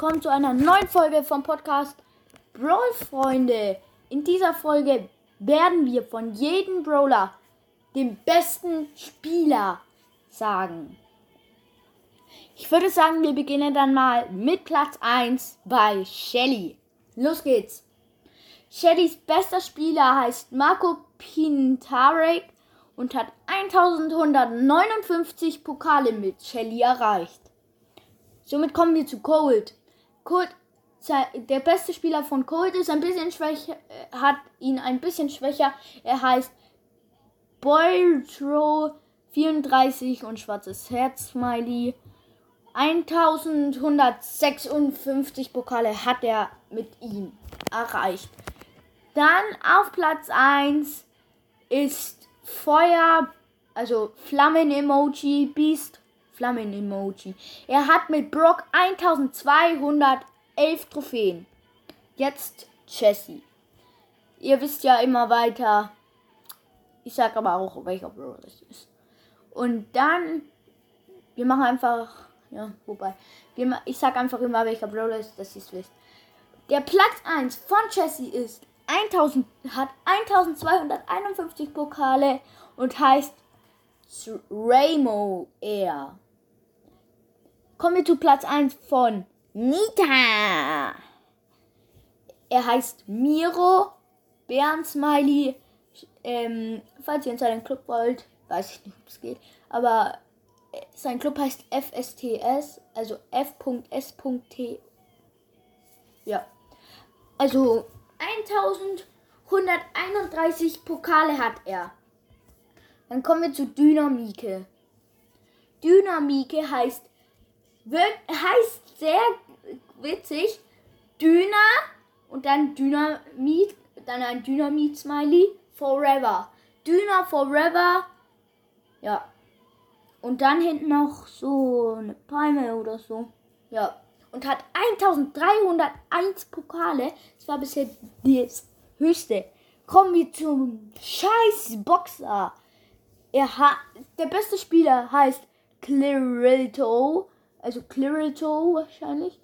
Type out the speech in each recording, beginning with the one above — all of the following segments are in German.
willkommen zu einer neuen Folge vom Podcast Brawl Freunde. In dieser Folge werden wir von jedem Brawler den besten Spieler sagen. Ich würde sagen, wir beginnen dann mal mit Platz 1 bei Shelly. Los geht's. Shellys bester Spieler heißt Marco Pintarek und hat 1159 Pokale mit Shelly erreicht. Somit kommen wir zu Cold. Cold, der beste Spieler von Cold ist ein bisschen schwächer, äh, hat ihn ein bisschen schwächer. Er heißt Boiltro 34 und schwarzes Herz Smiley. 1156 Pokale hat er mit ihm erreicht. Dann auf Platz 1 ist Feuer, also Flammen-Emoji, Beast Flammen-Emoji. Er hat mit Brock 1211 Trophäen. Jetzt Jesse. Ihr wisst ja immer weiter. Ich sag aber auch, welcher Bro das ist. Und dann, wir machen einfach, ja, wobei, wir, ich sag einfach immer, welcher Brawler ist, dass ihr es wisst. Der Platz 1 von Jesse ist 1000, hat 1251 Pokale und heißt Raymo Air. Kommen wir zu Platz 1 von Nita. Er heißt Miro Bärensmiley. Ähm, falls ihr in seinen Club wollt, weiß ich nicht, ob es geht, aber sein Club heißt FSTS, also F.S.T. Ja. Also 1131 Pokale hat er. Dann kommen wir zu Dynamike. Dynamike heißt wird, heißt sehr witzig Dyna und dann Dynamit, dann ein Dynamit-Smiley Forever. Dyna Forever. Ja. Und dann hinten noch so eine Palme oder so. Ja. Und hat 1301 Pokale. Das war bisher das höchste. Kommen wir zum scheiß Boxer. Er hat, der beste Spieler heißt Clerilto also Clearito wahrscheinlich,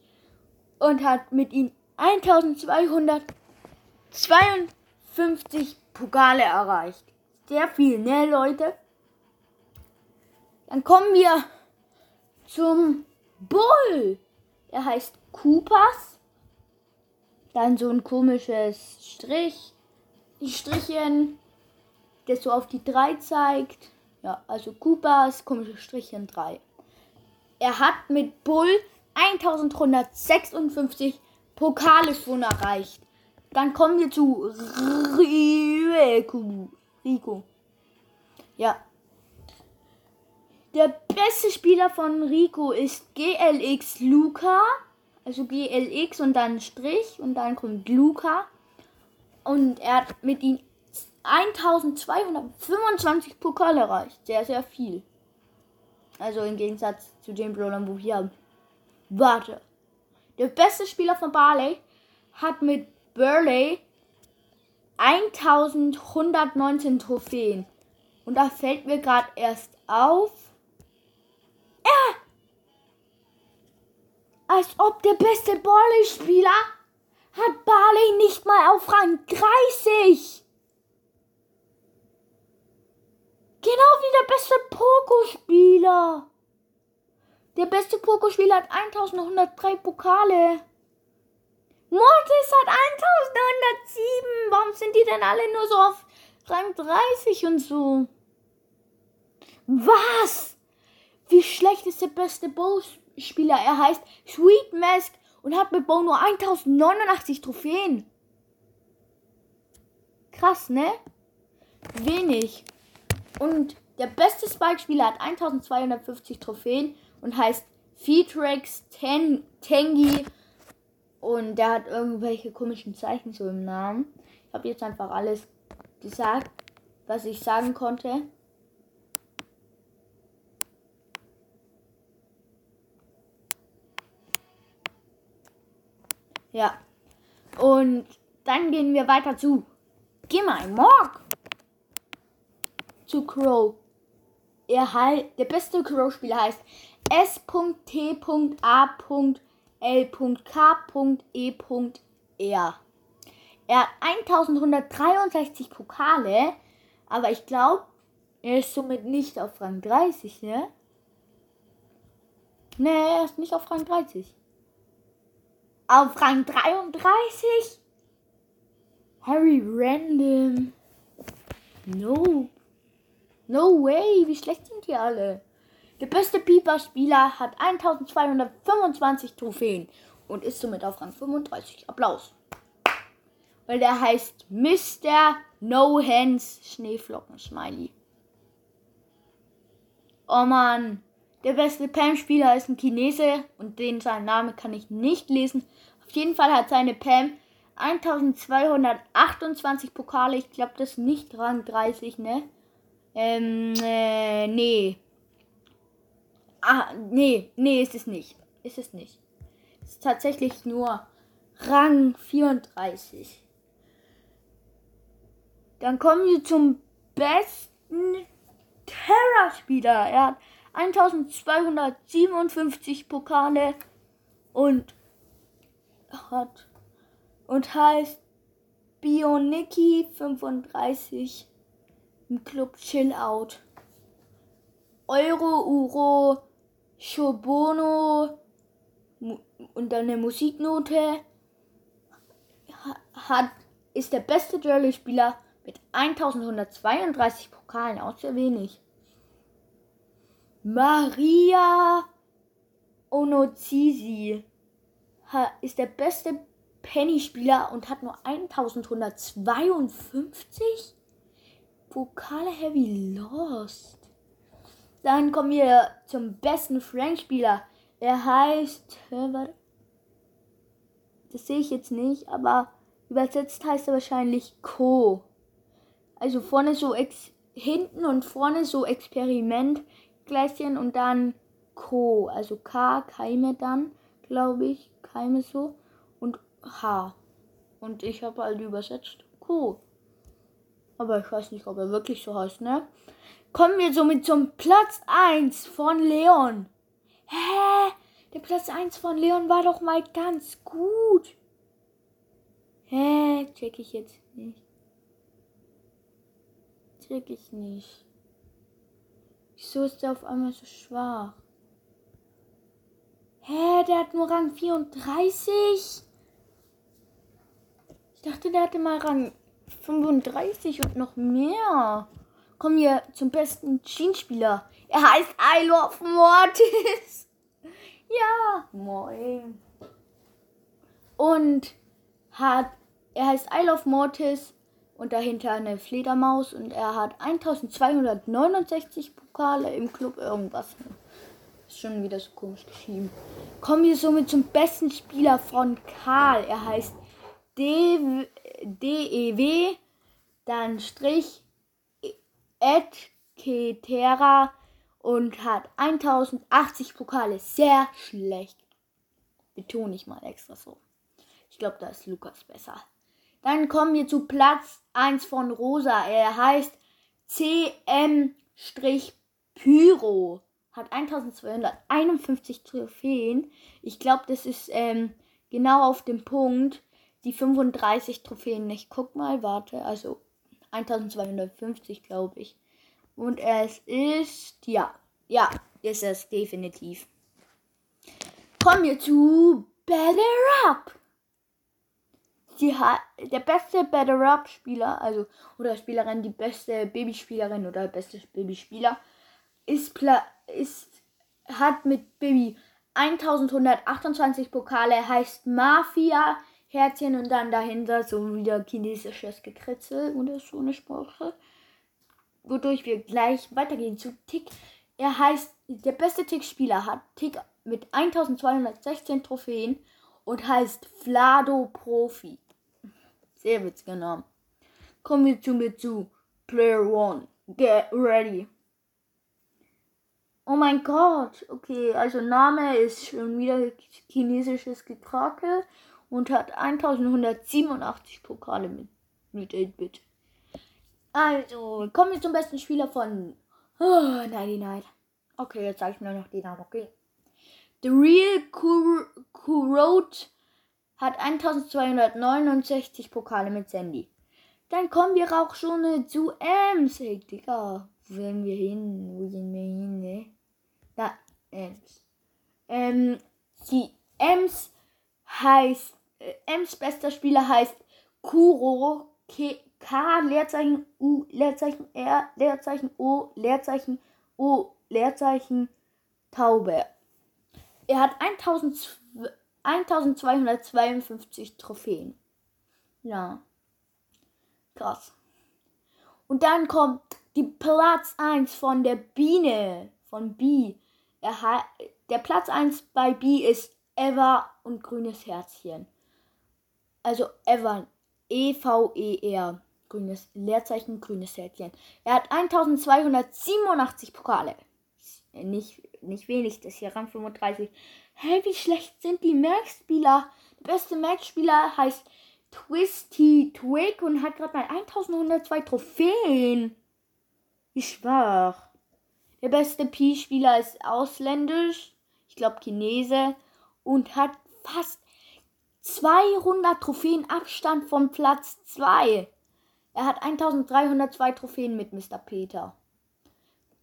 und hat mit ihm 1252 Pokale erreicht. Sehr viel, ne Leute? Dann kommen wir zum Bull. Er heißt Kupas. Dann so ein komisches Strich. Die Strichen, der so auf die 3 zeigt. Ja, also Kupas, komische Strichen 3. Er hat mit Bull 1156 Pokale schon erreicht. Dann kommen wir zu Rico. Rico. Ja. Der beste Spieler von Rico ist GLX Luca. Also GLX und dann Strich und dann kommt Luca. Und er hat mit ihm 1225 Pokale erreicht. Sehr, sehr viel. Also im Gegensatz zu den Brawlern, wo wir haben. Warte. Der beste Spieler von Barley hat mit Burley 1119 Trophäen. Und da fällt mir gerade erst auf. Ja! Als ob der beste Barley-Spieler hat Barley nicht mal auf Rang 30. Genau wie der beste Pokospieler. Der beste Pokospieler hat 1103 Pokale. Mortis hat 1107. Warum sind die denn alle nur so auf Rang 30 und so? Was? Wie schlecht ist der beste Bow-Spieler? Er heißt Sweet Mask und hat mit Bow nur 1089 Trophäen. Krass, ne? Wenig. Und der beste Spike-Spieler hat 1250 Trophäen und heißt Feetrex Ten Tengi. Und der hat irgendwelche komischen Zeichen so im Namen. Ich habe jetzt einfach alles gesagt, was ich sagen konnte. Ja. Und dann gehen wir weiter zu Gimme Morg zu Crow. Er halt, der beste Crow-Spieler heißt S.T.A. L.K.E.R. Er hat 1163 Pokale, aber ich glaube, er ist somit nicht auf Rang 30, ne? Ne, er ist nicht auf Rang 30. Auf Rang 33? Harry Random. No. No way, wie schlecht sind die alle? Der beste Pieper-Spieler hat 1225 Trophäen und ist somit auf Rang 35. Applaus. Weil der heißt Mr. No Hands Schneeflocken Smiley. Oh man, der beste Pam-Spieler ist ein Chinese und den sein Name kann ich nicht lesen. Auf jeden Fall hat seine Pam 1228 Pokale. Ich glaube, das ist nicht Rang 30, ne? Ähm, äh, nee. Ah, nee, nee, ist es nicht. Ist es nicht. Es ist tatsächlich nur Rang 34. Dann kommen wir zum besten Terra-Spieler. Er hat 1257 Pokale und hat und heißt Bioniki 35 im Club Chill Out. Euro, Uro, Shobono und dann eine Musiknote hat, ist der beste Journey-Spieler mit 1132 Pokalen, auch sehr wenig. Maria Onozizi ist der beste Penny-Spieler und hat nur 1152 Pokale Heavy Lost. Dann kommen wir zum besten Frank-Spieler. Er heißt. Das sehe ich jetzt nicht, aber übersetzt heißt er wahrscheinlich Co. Also vorne so ex hinten und vorne so Experimentgläschen und dann Co. Also K, Keime dann, glaube ich. Keime so. Und H. Und ich habe halt übersetzt Co. Aber ich weiß nicht, ob er wirklich so heißt, ne? Kommen wir somit zum Platz 1 von Leon. Hä? Der Platz 1 von Leon war doch mal ganz gut. Hä? Check ich jetzt nicht. Check ich nicht. Wieso ist der auf einmal so schwach? Hä? Der hat nur Rang 34? Ich dachte, der hatte mal Rang 35 und noch mehr. Kommen wir zum besten Jeanspieler. Er heißt I Love Mortis. ja, moin. Und hat, er heißt I Love Mortis und dahinter eine Fledermaus und er hat 1269 Pokale im Club irgendwas. Ist schon wieder so komisch geschrieben. Kommen wir somit zum besten Spieler von Karl. Er heißt D DEW, dann Strich Ed Ketera und hat 1080 Pokale. Sehr schlecht. Betone ich mal extra so. Ich glaube, da ist Lukas besser. Dann kommen wir zu Platz 1 von Rosa. Er heißt CM-Pyro. Hat 1251 Trophäen. Ich glaube, das ist ähm, genau auf dem Punkt die 35 Trophäen. Ich guck mal, warte, also 1250, glaube ich. Und es ist, ja, ja, ist es definitiv. Kommen wir zu Better Up. Die hat, der beste Better Up Spieler, also, oder Spielerin, die beste Babyspielerin oder beste Babyspieler, ist, ist, hat mit Baby 1128 Pokale, heißt Mafia Herzchen und dann dahinter so wieder chinesisches Gekritzel oder so eine Sprache. Wodurch wir gleich weitergehen zu Tick. Er heißt, der beste Tick-Spieler hat Tick mit 1216 Trophäen und heißt Flado Profi. Sehr witziger Name. Kommen wir zu mir zu Player One. Get ready. Oh mein Gott. Okay, also Name ist schon wieder chinesisches Gekrakel und hat 1187 Pokale mit, mit 8-Bit. Also, kommen wir zum besten Spieler von oh, Nighty Night. Okay, jetzt sage ich nur noch die Namen, okay. The Real Kurot hat 1269 Pokale mit Sandy. Dann kommen wir auch schon zu Ems. Hey, Digga, wo werden wir hin? Wo gehen wir hin, ne? Da, Ems. Ähm, die Ems heißt, Ems bester Spieler heißt Kuro K, K Leerzeichen U Leerzeichen R Leerzeichen O Leerzeichen O Leerzeichen Taube. Er hat 1000, 1252 Trophäen. Ja. Krass. Und dann kommt die Platz 1 von der Biene. Von B. Er der Platz 1 bei B ist Eva und grünes Herzchen. Also Eva. E-V-E-R. Grünes Leerzeichen, grünes Herzchen. Er hat 1287 Pokale. Nicht, nicht wenig, das hier Rang 35. Hey, wie schlecht sind die Max-Spieler? Der beste Max-Spieler heißt Twisty Twig und hat gerade mal 1102 Trophäen. Wie schwach. Der beste Pi-Spieler ist ausländisch, ich glaube Chinese, und hat fast 200 Trophäen Abstand vom Platz 2. Er hat 1302 Trophäen mit Mr. Peter.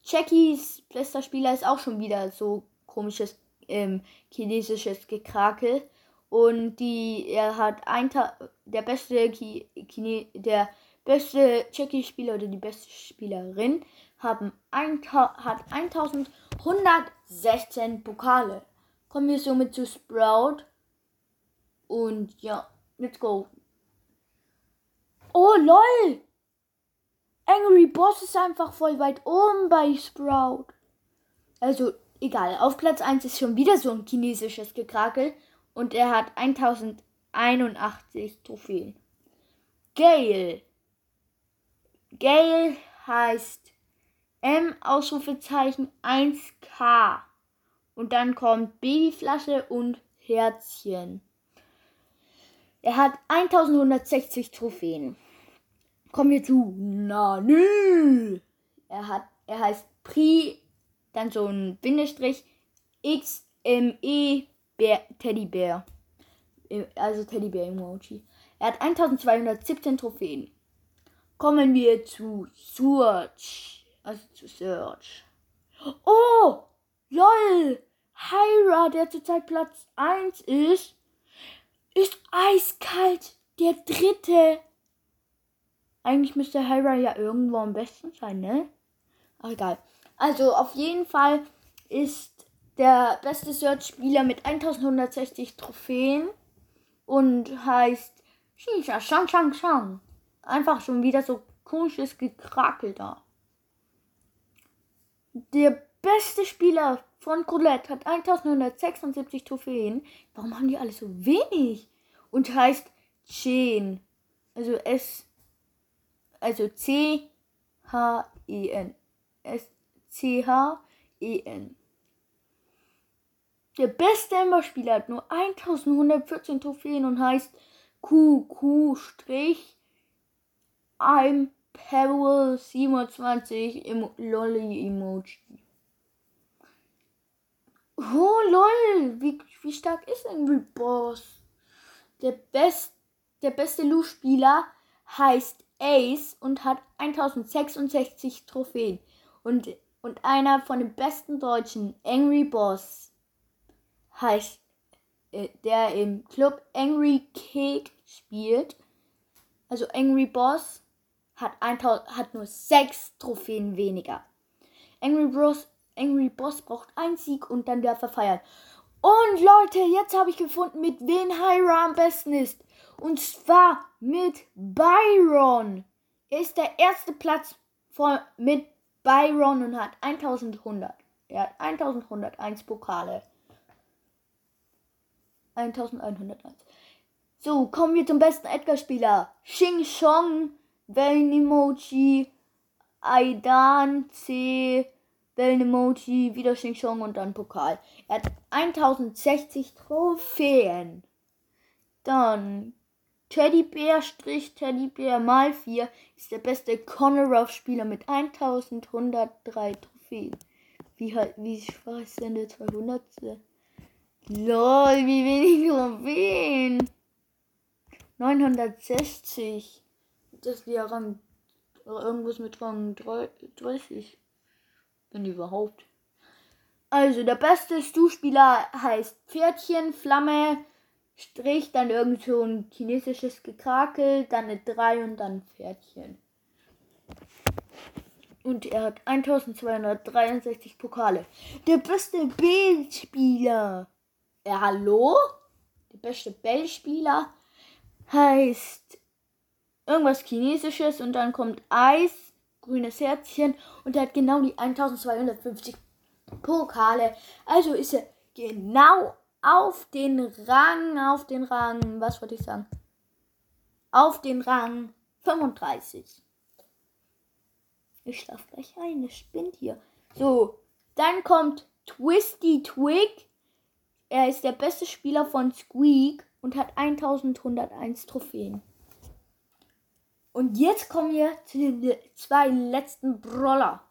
Jackies bester Spieler ist auch schon wieder so komisches ähm, chinesisches Gekrakel. Und die, er hat ein, der beste Chine, der beste Jackie-Spieler oder die beste Spielerin haben ein, hat 1116 Pokale. Kommen wir somit zu Sprout. Und ja, let's go. Oh lol! Angry Boss ist einfach voll weit oben bei Sprout. Also, egal. Auf Platz 1 ist schon wieder so ein chinesisches Gekrakel. Und er hat 1081 Trophäen. Gale. Gale heißt M Ausrufezeichen 1K. Und dann kommt Babyflasche und Herzchen. Er hat 1160 Trophäen. Kommen wir zu Nanu. Er hat, er heißt Pri, dann so ein Bindestrich, X, M, E, Bär, Teddybär. Also Teddybär-Emoji. Er hat 1217 Trophäen. Kommen wir zu Search. Also zu Search. Oh! LOL! Hyra, der zurzeit Platz 1 ist, ist eiskalt. Der dritte. Eigentlich müsste Hyra ja irgendwo am besten sein, ne? Ach, egal. Also, auf jeden Fall ist der beste Search-Spieler mit 1160 Trophäen und heißt Shisha Shang Shang Shang. Einfach schon wieder so komisches Gekrakel da. Der beste Spieler von Colette hat 1176 Trophäen. Warum haben die alle so wenig? Und heißt Chen. Also S. Also C H E N. S C H E N. Der beste Ember-Spieler hat nur 1114 Trophäen und heißt QQ Strich I'm Peril 27 im Lolly Emoji. Oh lol, wie, wie stark ist Angry Boss? Der, best, der beste Lu-Spieler heißt Ace und hat 1066 Trophäen. Und, und einer von den besten Deutschen, Angry Boss, heißt, äh, der im Club Angry Cake spielt. Also Angry Boss hat, 1000, hat nur 6 Trophäen weniger. Angry Boss, Angry Boss braucht einen Sieg und dann darf er feiern. Und Leute, jetzt habe ich gefunden, mit wem Hyra am besten ist. Und zwar mit Byron. Er ist der erste Platz von, mit Byron und hat 1100. Er hat 1101 Pokale. 1101. So, kommen wir zum besten Edgar-Spieler. Xing Chong, Wellen-Emoji, Aidan, C, Wellen-Emoji, wieder Chong und dann Pokal. Er hat 1060 Trophäen. Dann Teddybär Strich Teddybär mal 4 ist der beste Conoroff-Spieler mit 1103 Trophäen. Wie, halt, wie schwach ist denn der 200? Lol, wie wenig Trophäen. 960. Das ist ja Rang. Irgendwas mit Rang 30. Wenn überhaupt. Also, der beste Stu-Spieler heißt Pferdchen, Flamme, Strich, dann irgend so ein chinesisches Gekrakel, dann eine 3 und dann Pferdchen. Und er hat 1263 Pokale. Der beste B-Spieler. Ja, hallo? Der beste Bellspieler heißt irgendwas Chinesisches und dann kommt Eis, grünes Herzchen und er hat genau die 1250 Pokale. Also ist er genau auf den Rang, auf den Rang, was wollte ich sagen? Auf den Rang 35. Ich schlaf gleich ein, es spinnt hier. So, dann kommt Twisty Twig. Er ist der beste Spieler von Squeak und hat 1101 Trophäen. Und jetzt kommen wir zu den zwei letzten Brawler.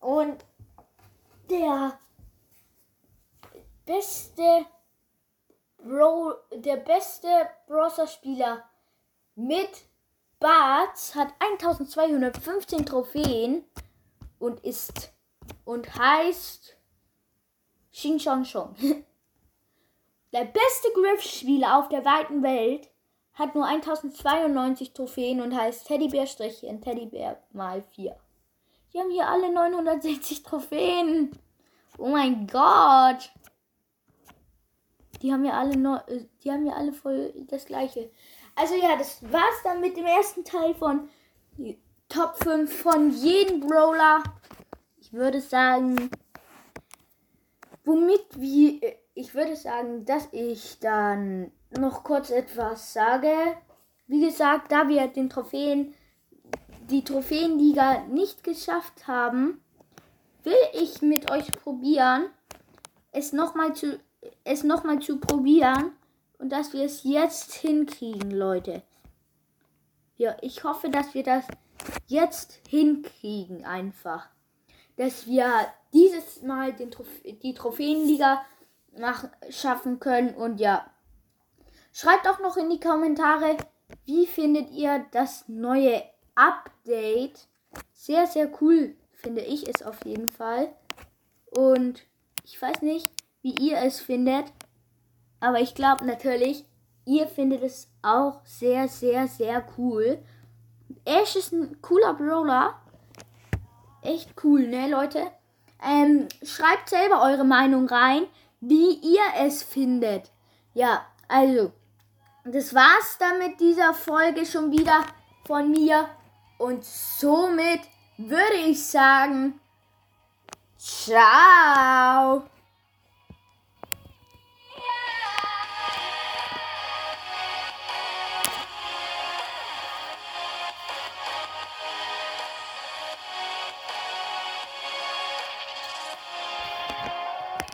Und der beste Bro, der beste Browser-Spieler mit Barts hat 1215 Trophäen und ist und heißt Xing Shang Shong. Der beste Griff-Spieler auf der weiten Welt hat nur 1092 Trophäen und heißt Teddybär-Strichchen, Teddybär mal 4. Die haben hier alle 960 Trophäen. Oh mein Gott. Die haben ja alle noch, äh, die haben ja alle voll das gleiche. Also ja, das war's dann mit dem ersten Teil von Top 5 von jedem Brawler. Ich würde sagen, womit wir, ich würde sagen, dass ich dann noch kurz etwas sage. Wie gesagt, da wir den Trophäen, die Trophäenliga nicht geschafft haben, will ich mit euch probieren, es nochmal zu, es nochmal zu probieren und dass wir es jetzt hinkriegen, Leute. Ja, ich hoffe, dass wir das jetzt hinkriegen einfach. Dass wir dieses Mal den Trof die Trophäenliga machen, schaffen können. Und ja, schreibt auch noch in die Kommentare, wie findet ihr das neue Update? Sehr, sehr cool finde ich es auf jeden Fall. Und ich weiß nicht, wie ihr es findet. Aber ich glaube natürlich, ihr findet es auch sehr, sehr, sehr cool. Ash ist ein cooler Brawler. Echt cool, ne, Leute? Ähm, schreibt selber eure Meinung rein, wie ihr es findet. Ja, also, das war's dann mit dieser Folge schon wieder von mir. Und somit würde ich sagen, ciao.